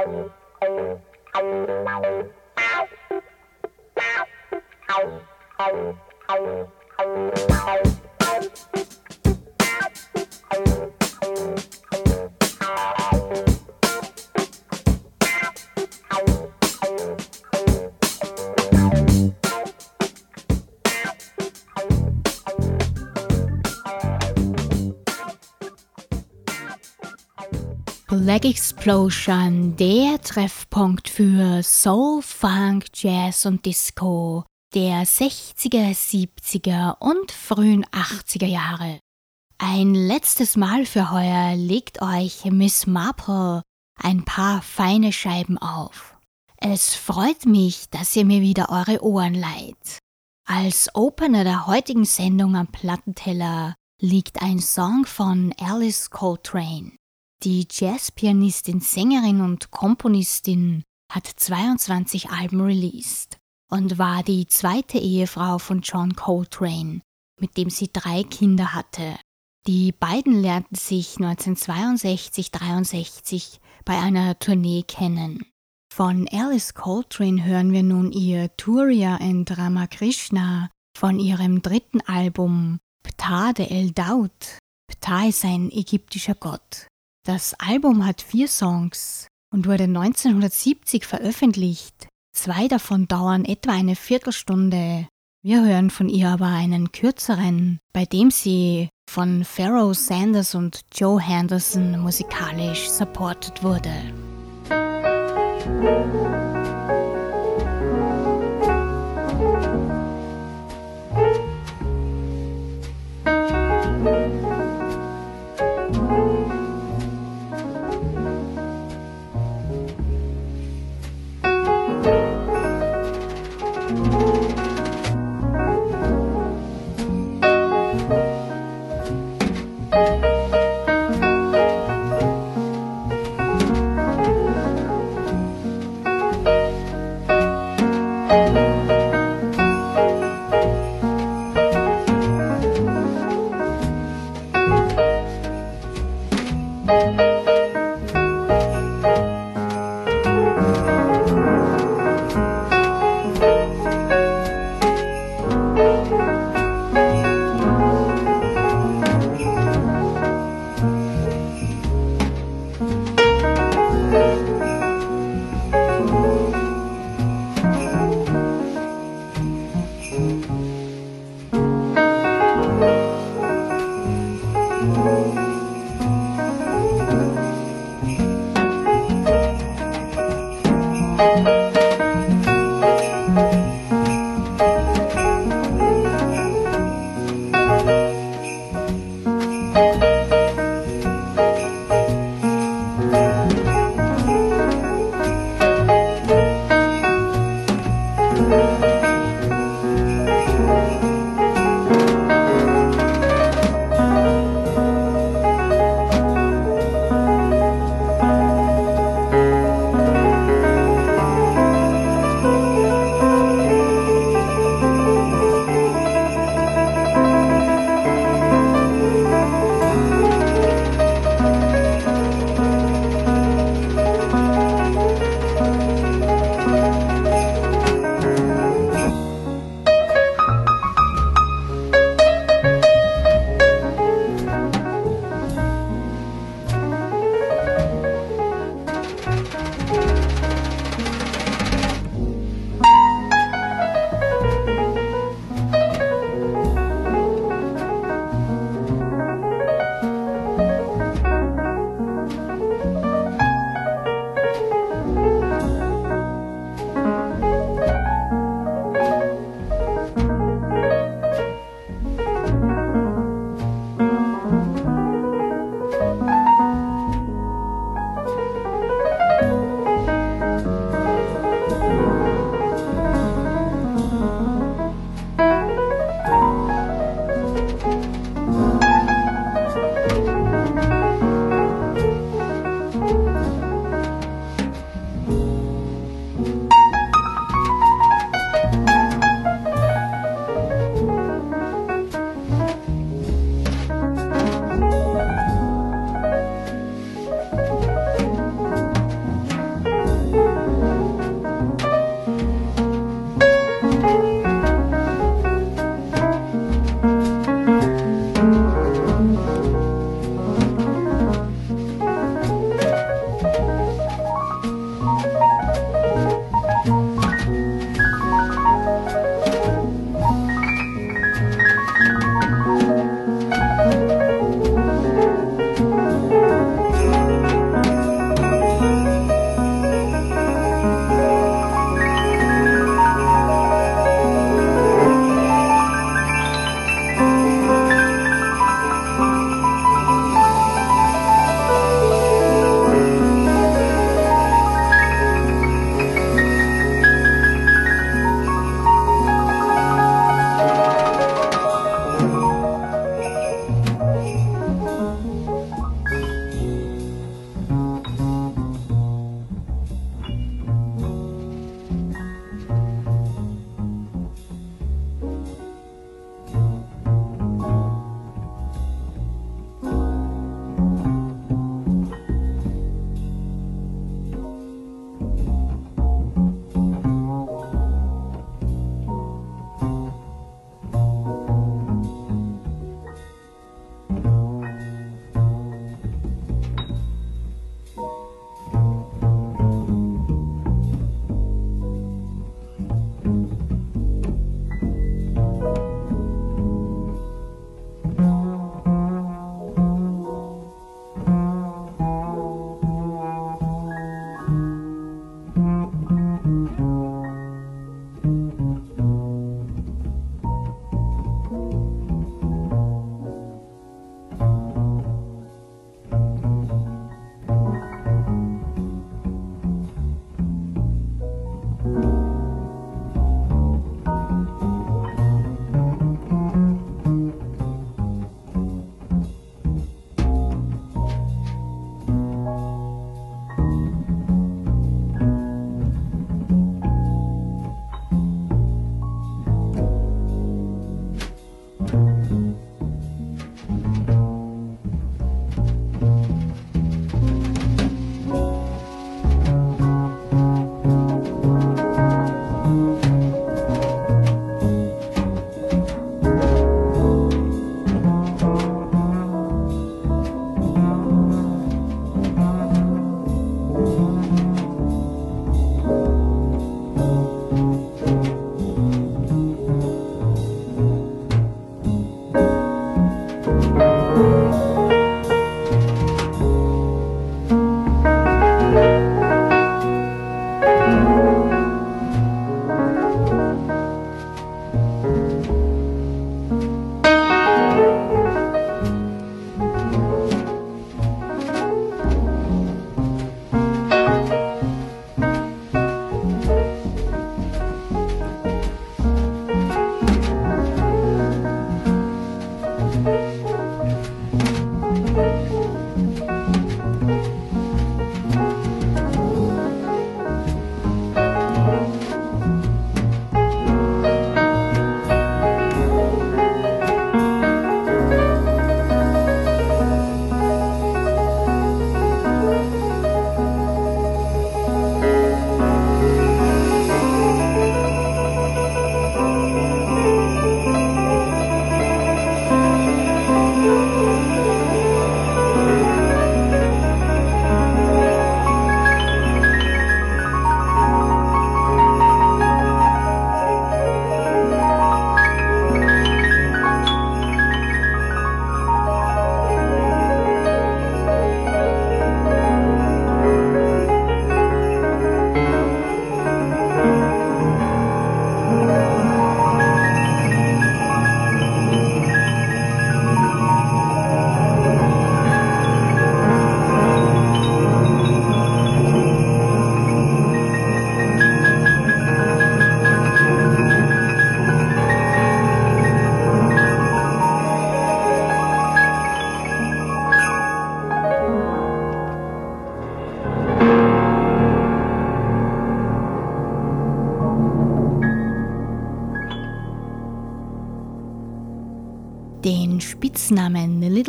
Thank you. Black Explosion, der Treffpunkt für Soul, Funk, Jazz und Disco der 60er, 70er und frühen 80er Jahre. Ein letztes Mal für heuer legt euch Miss Marple ein paar feine Scheiben auf. Es freut mich, dass ihr mir wieder eure Ohren leiht. Als Opener der heutigen Sendung am Plattenteller liegt ein Song von Alice Coltrane. Die Jazzpianistin, Sängerin und Komponistin hat 22 Alben released und war die zweite Ehefrau von John Coltrane, mit dem sie drei Kinder hatte. Die beiden lernten sich 1962-63 bei einer Tournee kennen. Von Alice Coltrane hören wir nun ihr Turiya and Ramakrishna von ihrem dritten Album Ptah de El Daud. Ptah ist ein ägyptischer Gott. Das Album hat vier Songs und wurde 1970 veröffentlicht. Zwei davon dauern etwa eine Viertelstunde. Wir hören von ihr aber einen kürzeren, bei dem sie von Pharaoh Sanders und Joe Henderson musikalisch supported wurde.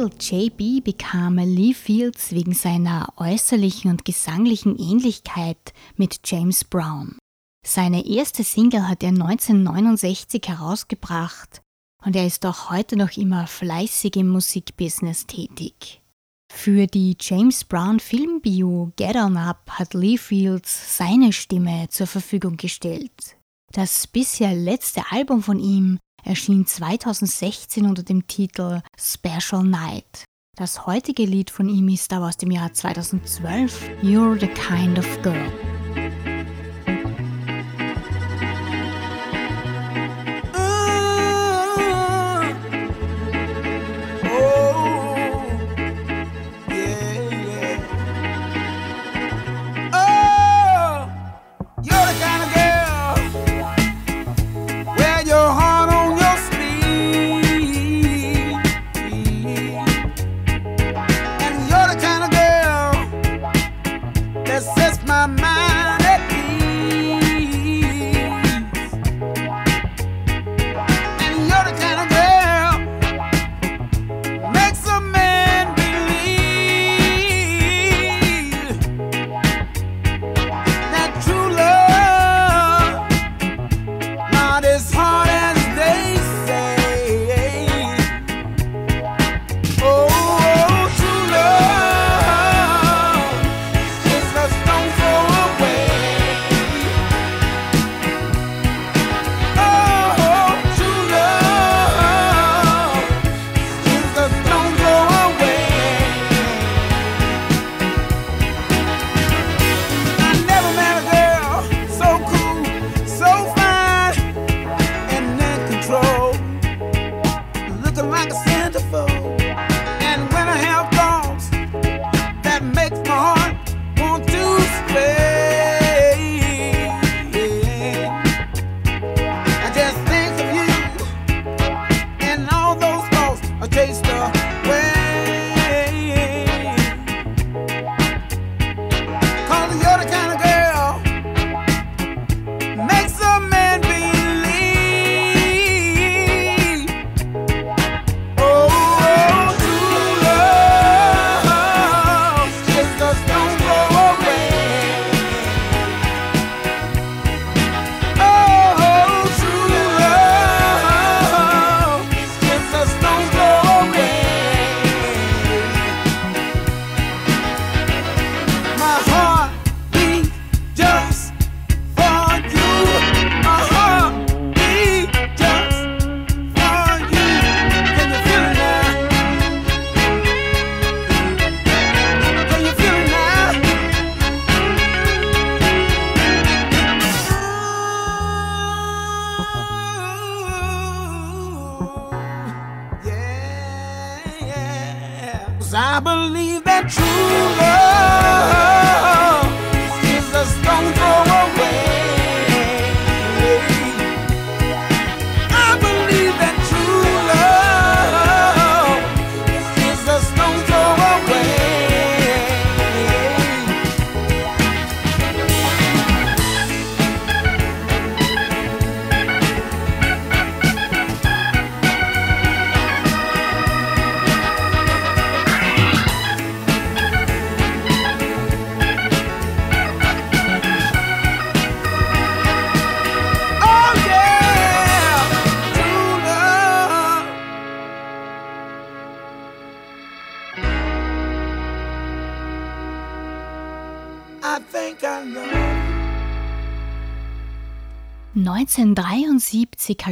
Little JB bekam Lee Fields wegen seiner äußerlichen und gesanglichen Ähnlichkeit mit James Brown. Seine erste Single hat er 1969 herausgebracht und er ist auch heute noch immer fleißig im Musikbusiness tätig. Für die James Brown Filmbio Get On Up hat Lee Fields seine Stimme zur Verfügung gestellt. Das bisher letzte Album von ihm erschien 2016 unter dem Titel Special Night. Das heutige Lied von ihm ist aber aus dem Jahr 2012, You're the Kind of Girl.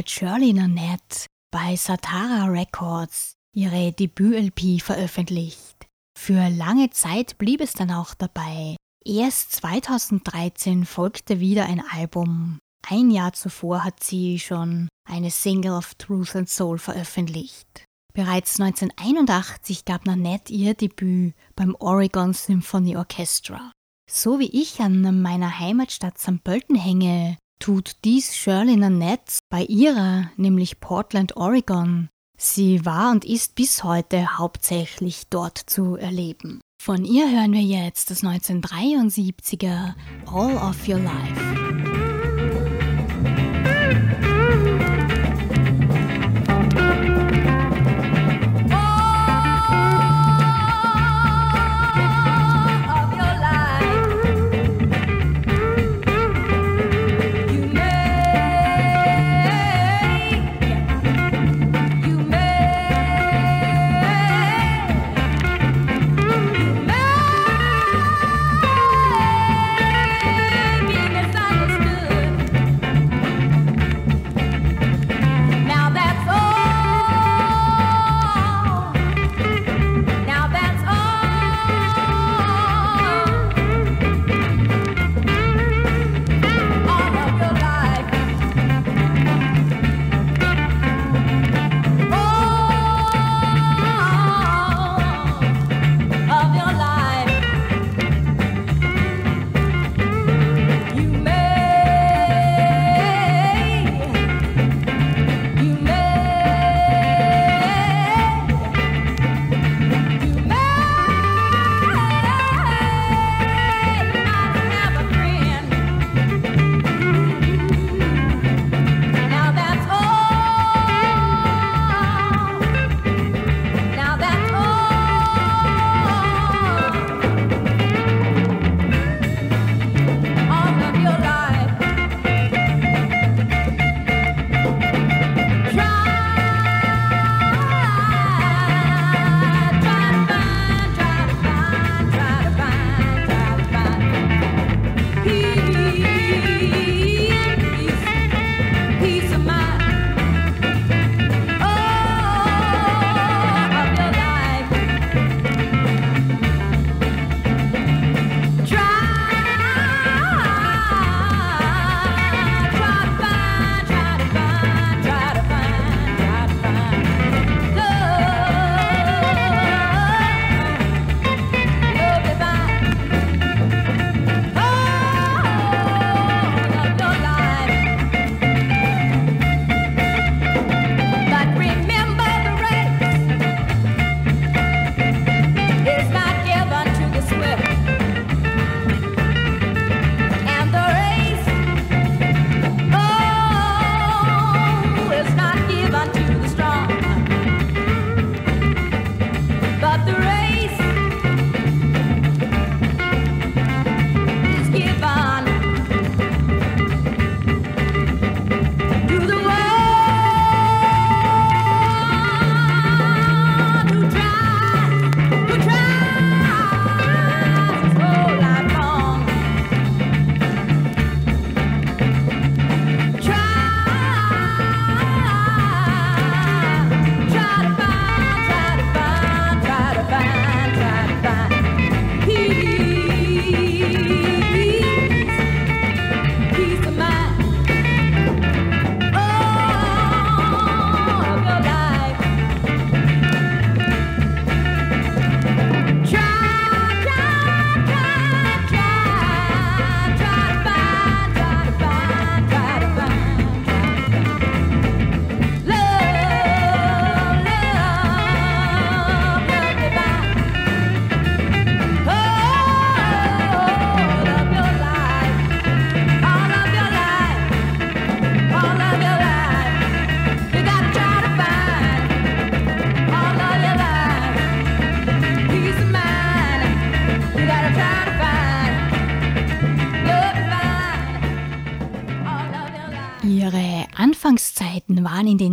1973 hat Shirley Nanette bei Satara Records ihre Debüt-LP veröffentlicht. Für lange Zeit blieb es dann auch dabei. Erst 2013 folgte wieder ein Album. Ein Jahr zuvor hat sie schon eine Single of Truth and Soul veröffentlicht. Bereits 1981 gab Nanette ihr Debüt beim Oregon Symphony Orchestra. So wie ich an meiner Heimatstadt St. Pölten hänge, tut dies Shirley Nanette bei ihrer, nämlich Portland, Oregon. Sie war und ist bis heute hauptsächlich dort zu erleben. Von ihr hören wir jetzt das 1973er All of Your Life.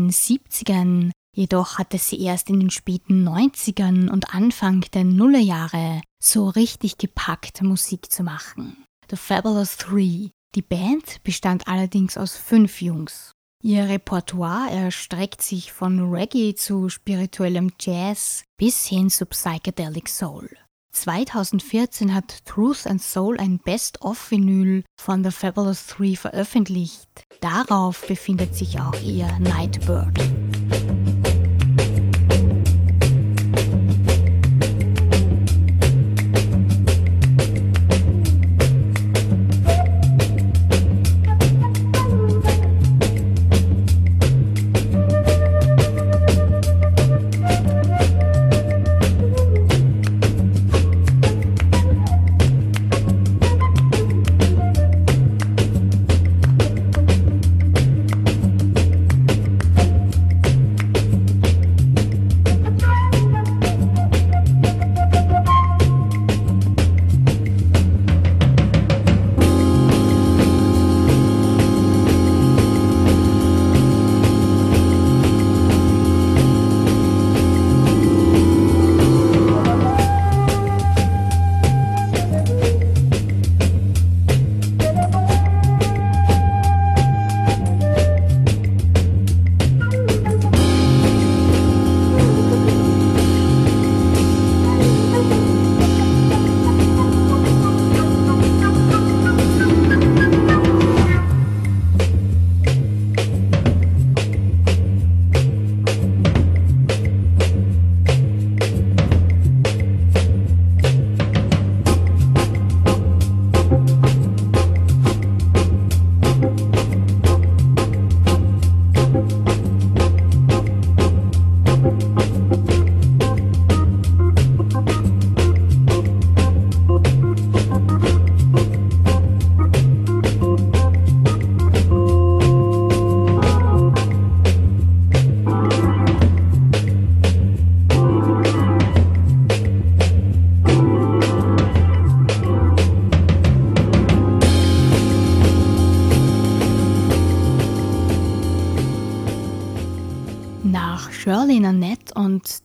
Den 70ern, jedoch hatte sie erst in den späten 90ern und Anfang der Nullerjahre so richtig gepackt, Musik zu machen. The Fabulous Three. Die Band bestand allerdings aus fünf Jungs. Ihr Repertoire erstreckt sich von Reggae zu spirituellem Jazz bis hin zu Psychedelic Soul. 2014 hat Truth and Soul ein Best-of-Vinyl von The Fabulous Three veröffentlicht. Darauf befindet sich auch ihr Nightbird.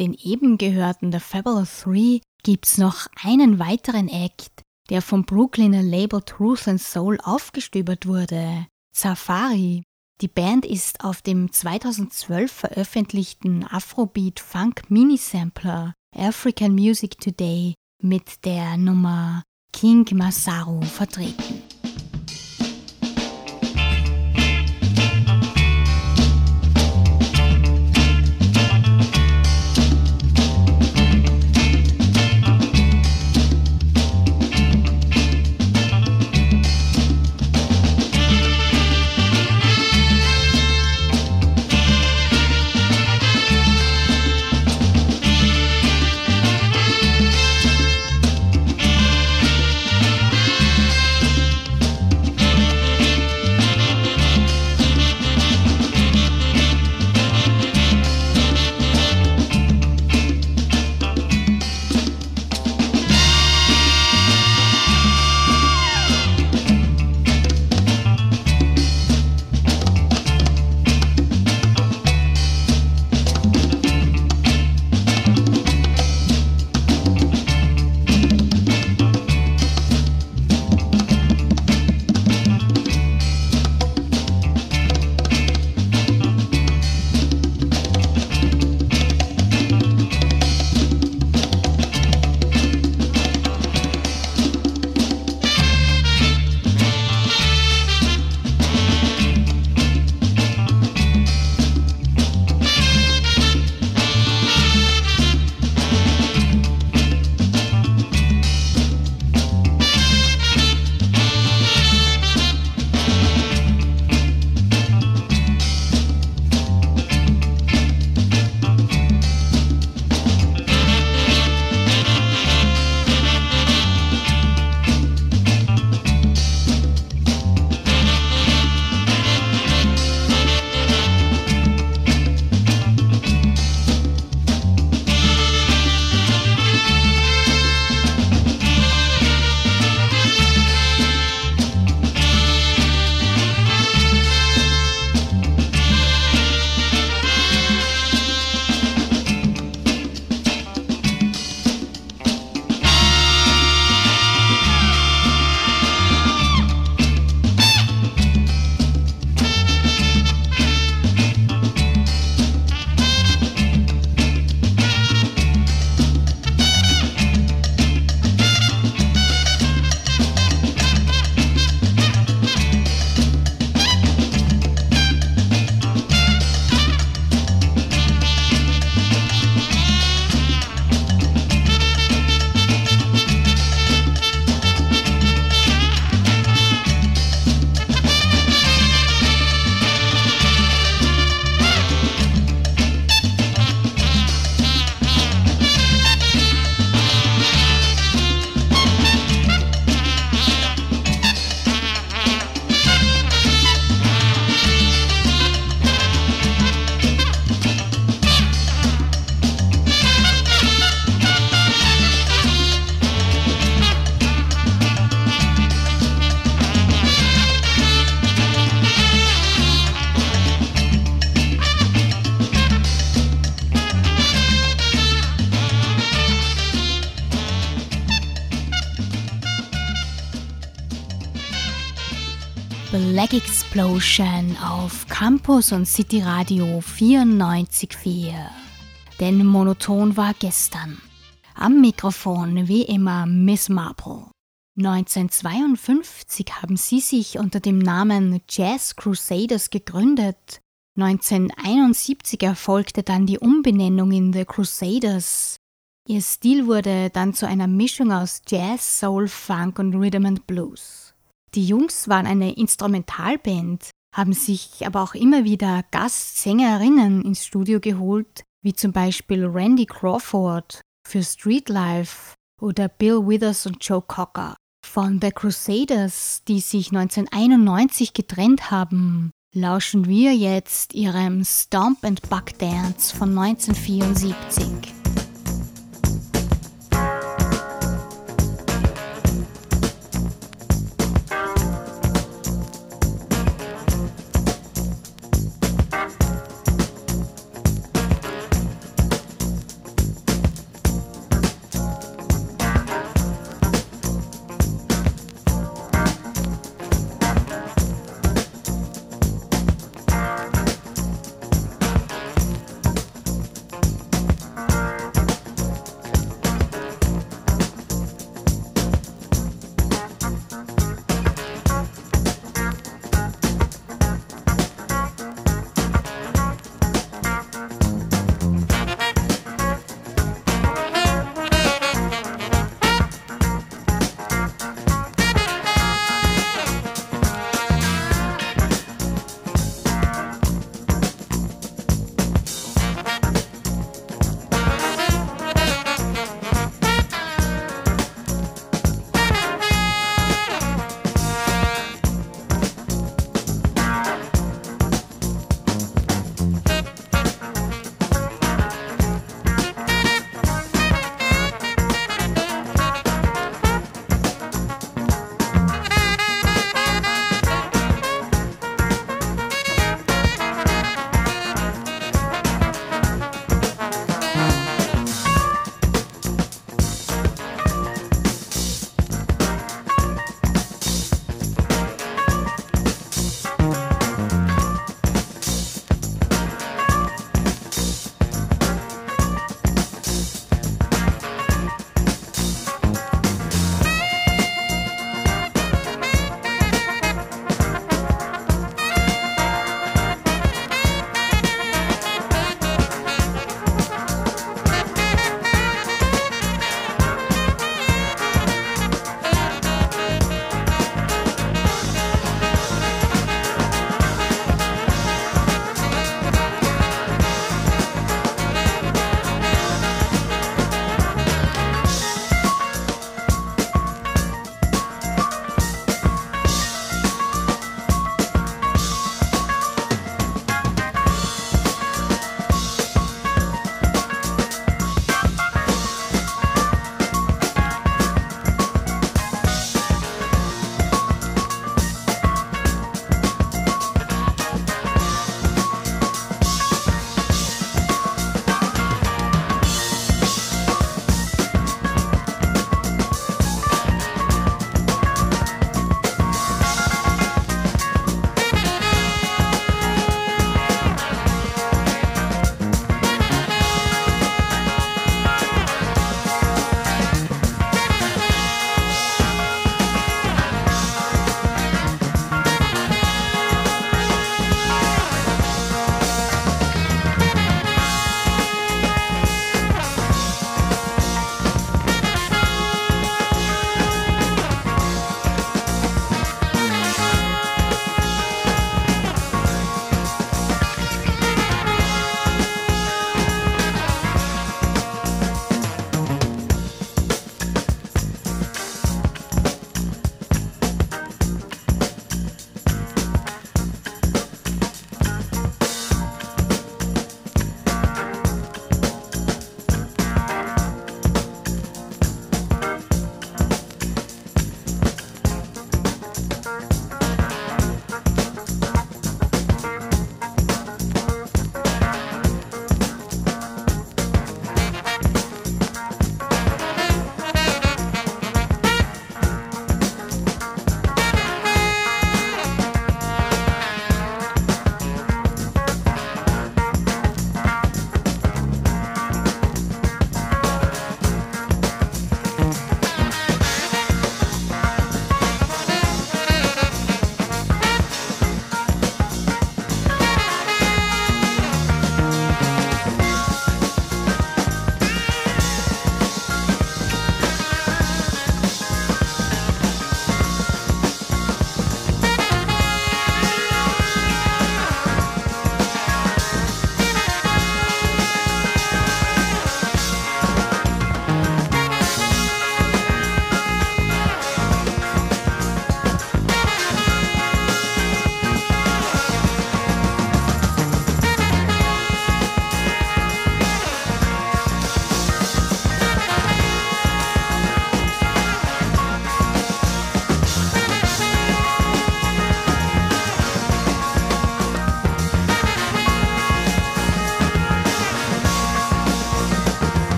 Den eben gehörten The Fabulous Three gibt's noch einen weiteren Act, der vom Brooklyner Label Truth and Soul aufgestöbert wurde. Safari. Die Band ist auf dem 2012 veröffentlichten Afrobeat Funk Minisampler African Music Today mit der Nummer King Masaru vertreten. Explosion auf Campus und City Radio 94.4. Denn monoton war gestern. Am Mikrofon wie immer Miss Marple. 1952 haben sie sich unter dem Namen Jazz Crusaders gegründet. 1971 erfolgte dann die Umbenennung in The Crusaders. Ihr Stil wurde dann zu einer Mischung aus Jazz, Soul, Funk und Rhythm and Blues. Die Jungs waren eine Instrumentalband, haben sich aber auch immer wieder Gastsängerinnen ins Studio geholt, wie zum Beispiel Randy Crawford für Streetlife oder Bill Withers und Joe Cocker. Von The Crusaders, die sich 1991 getrennt haben, lauschen wir jetzt ihrem Stomp and Buck Dance von 1974.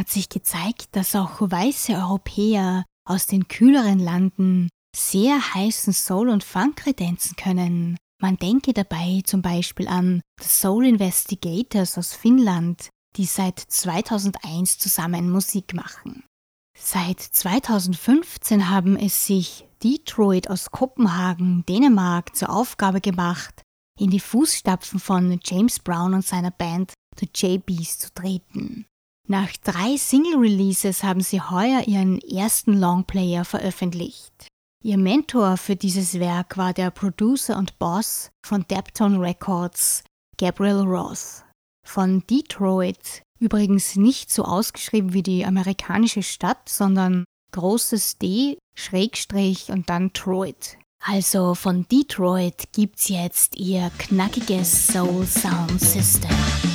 hat sich gezeigt, dass auch weiße Europäer aus den kühleren Landen sehr heißen Soul und Funk kredenzen können. Man denke dabei zum Beispiel an The Soul Investigators aus Finnland, die seit 2001 zusammen Musik machen. Seit 2015 haben es sich Detroit aus Kopenhagen, Dänemark zur Aufgabe gemacht, in die Fußstapfen von James Brown und seiner Band The JBs zu treten. Nach drei Single-Releases haben sie heuer ihren ersten Longplayer veröffentlicht. Ihr Mentor für dieses Werk war der Producer und Boss von Deptone Records, Gabriel Roth. Von Detroit, übrigens nicht so ausgeschrieben wie die amerikanische Stadt, sondern großes D, Schrägstrich und dann Troit. Also von Detroit gibt's jetzt ihr knackiges Soul Sound System.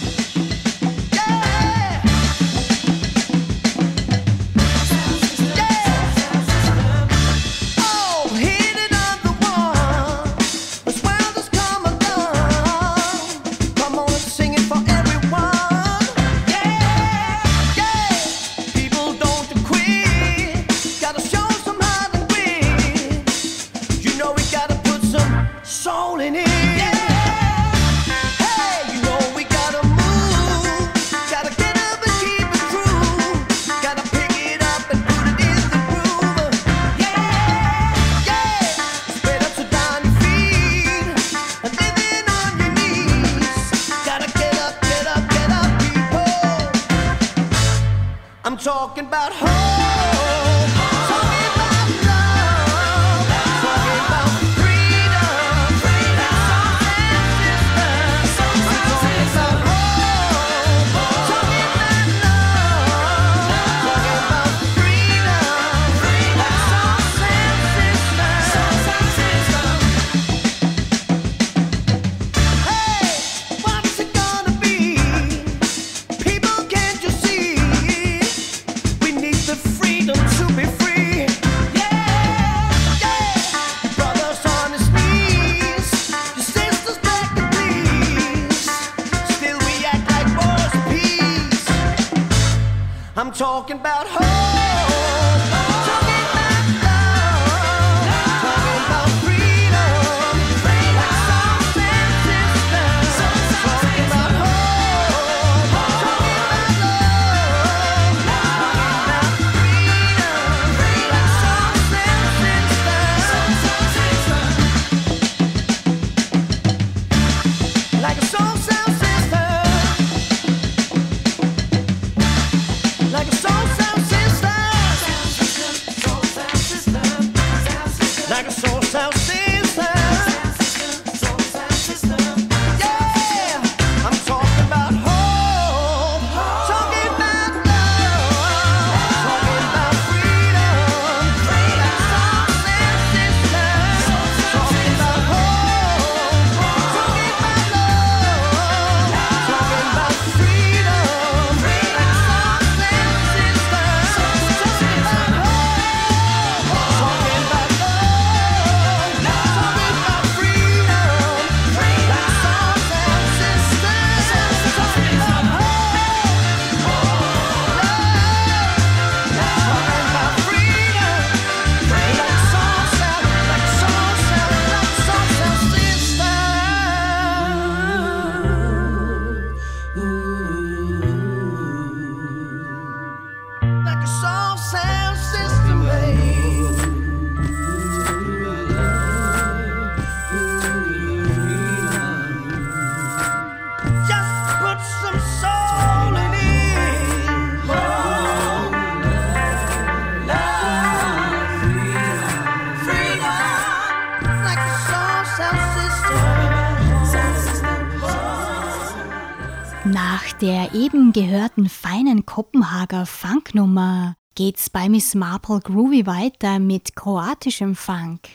Gehörten feinen Kopenhager Funknummer geht's bei Miss Marple Groovy weiter mit kroatischem Funk.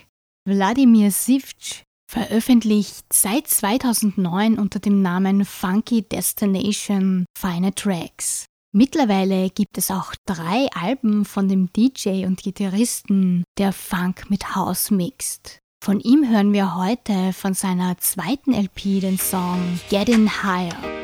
Wladimir Sivc veröffentlicht seit 2009 unter dem Namen Funky Destination feine Tracks. Mittlerweile gibt es auch drei Alben von dem DJ und Gitarristen, der Funk mit House mixt. Von ihm hören wir heute von seiner zweiten LP den Song Getting Higher.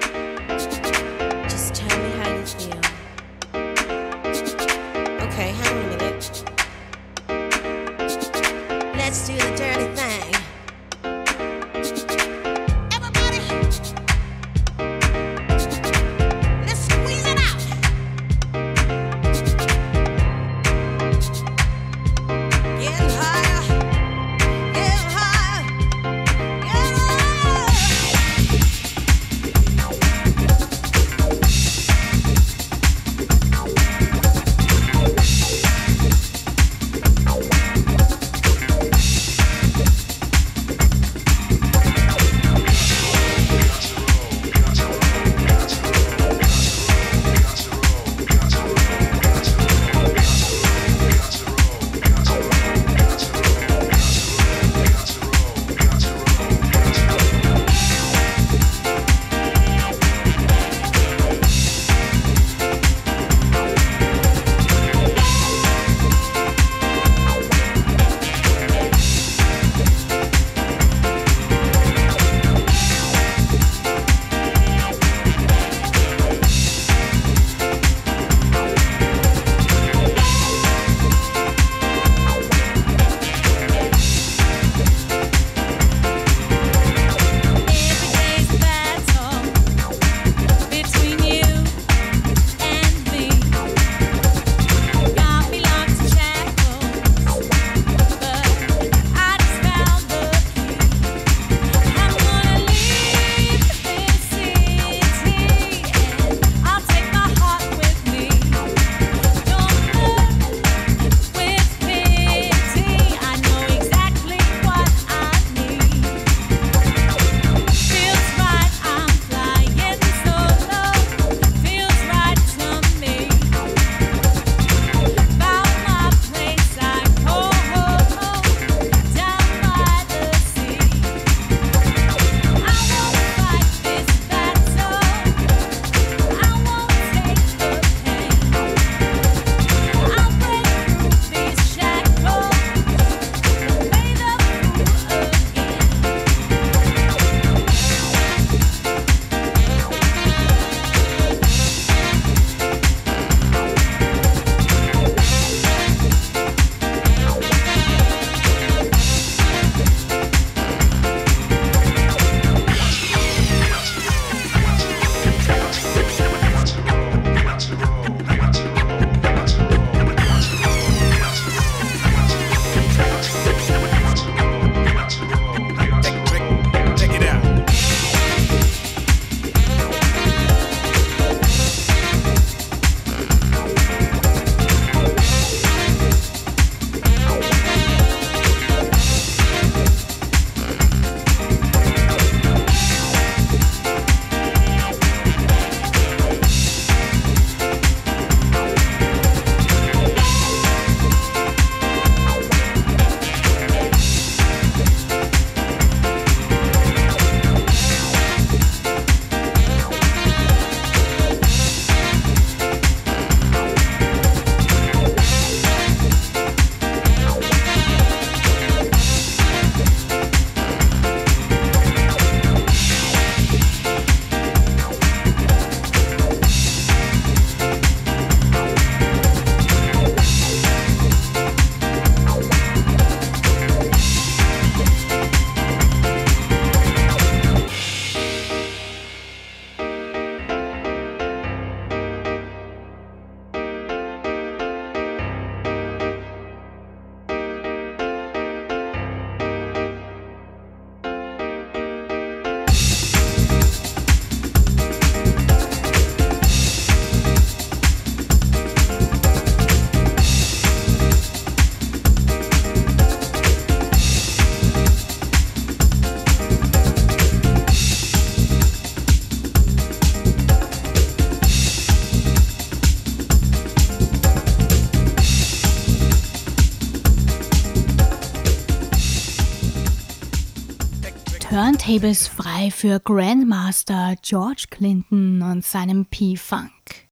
Turntables frei für Grandmaster George Clinton und seinem P-Funk.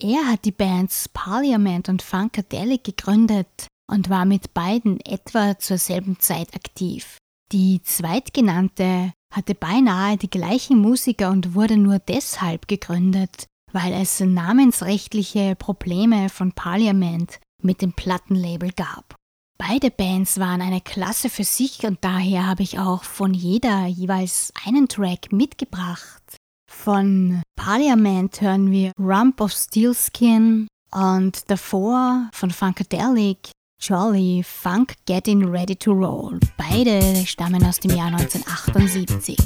Er hat die Bands Parliament und Funkadelic gegründet und war mit beiden etwa zur selben Zeit aktiv. Die zweitgenannte hatte beinahe die gleichen Musiker und wurde nur deshalb gegründet, weil es namensrechtliche Probleme von Parliament mit dem Plattenlabel gab. Beide Bands waren eine Klasse für sich und daher habe ich auch von jeder jeweils einen Track mitgebracht. Von Parliament hören wir Rump of Steelskin und davor von Funkadelic Jolly Funk Getting Ready to Roll. Beide stammen aus dem Jahr 1978.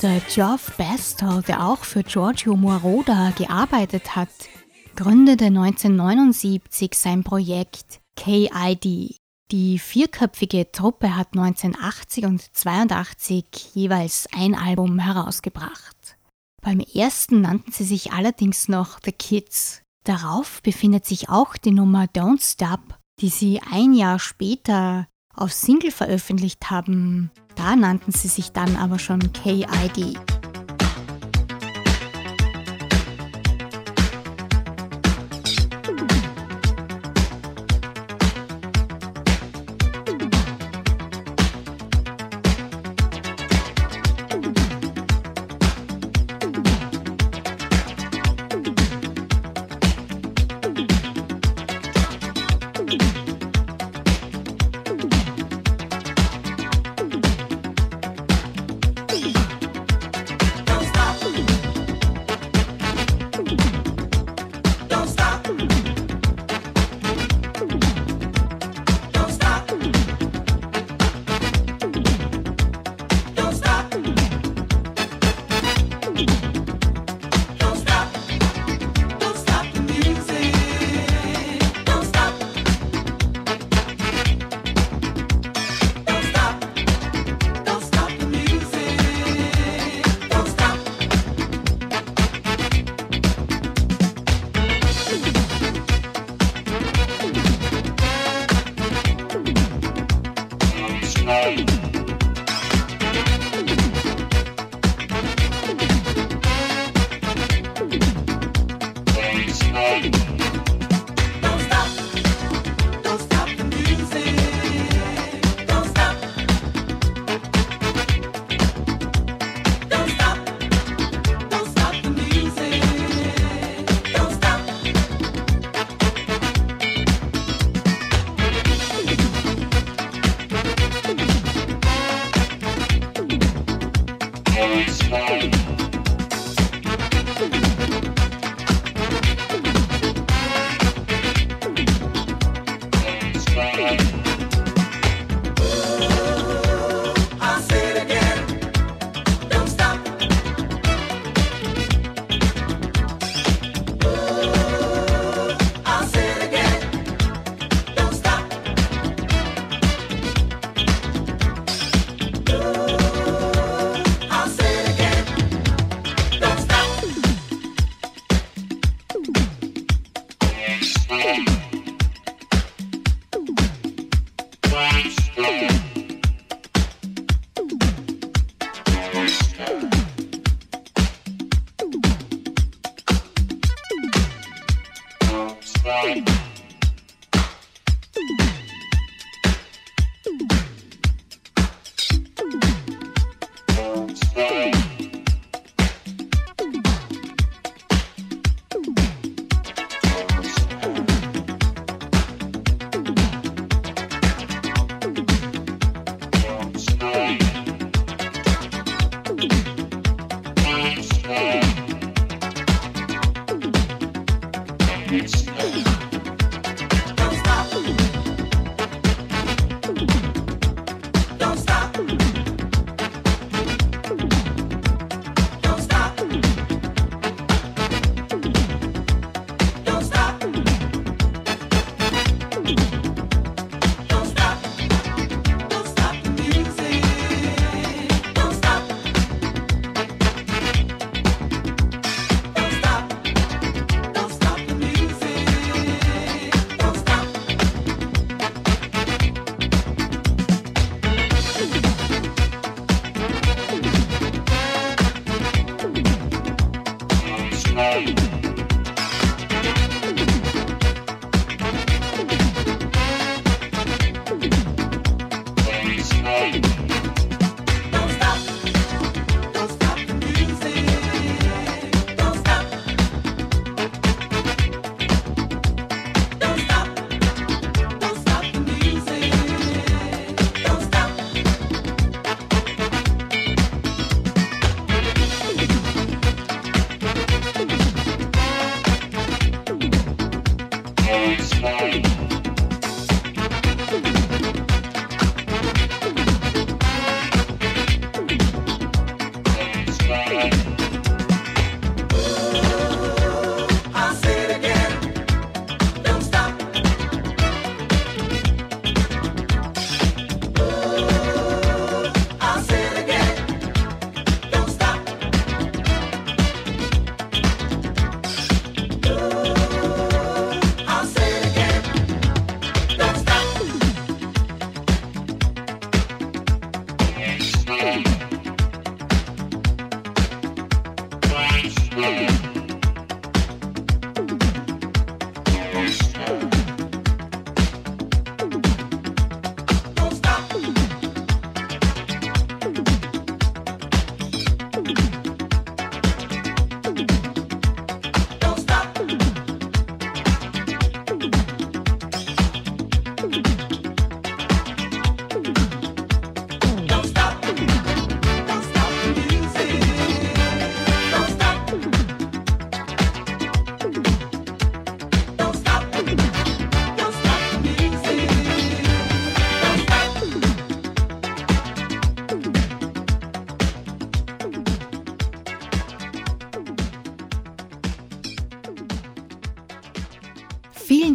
Songwriter Geoff Bastow, der auch für Giorgio Moroder gearbeitet hat, gründete 1979 sein Projekt KID. Die vierköpfige Truppe hat 1980 und 82 jeweils ein Album herausgebracht. Beim ersten nannten sie sich allerdings noch The Kids. Darauf befindet sich auch die Nummer Don't Stop, die sie ein Jahr später auf Single veröffentlicht haben. Da nannten sie sich dann aber schon KID.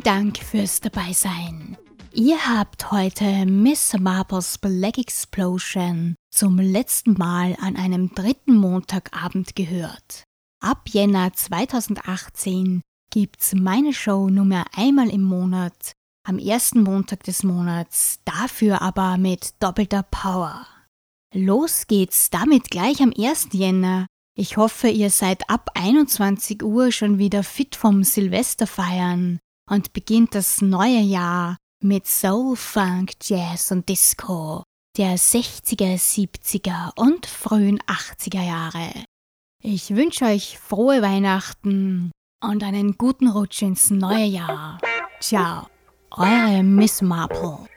Dank fürs Dabeisein. Ihr habt heute Miss Marples Black Explosion zum letzten Mal an einem dritten Montagabend gehört. Ab Jänner 2018 gibt's meine Show nur mehr einmal im Monat, am ersten Montag des Monats, dafür aber mit doppelter Power. Los geht's damit gleich am 1. Jänner. Ich hoffe, ihr seid ab 21 Uhr schon wieder fit vom Silvesterfeiern und beginnt das neue Jahr mit Soul, Funk, Jazz und Disco der 60er, 70er und frühen 80er Jahre. Ich wünsche euch frohe Weihnachten und einen guten Rutsch ins neue Jahr. Ciao, eure Miss Marple.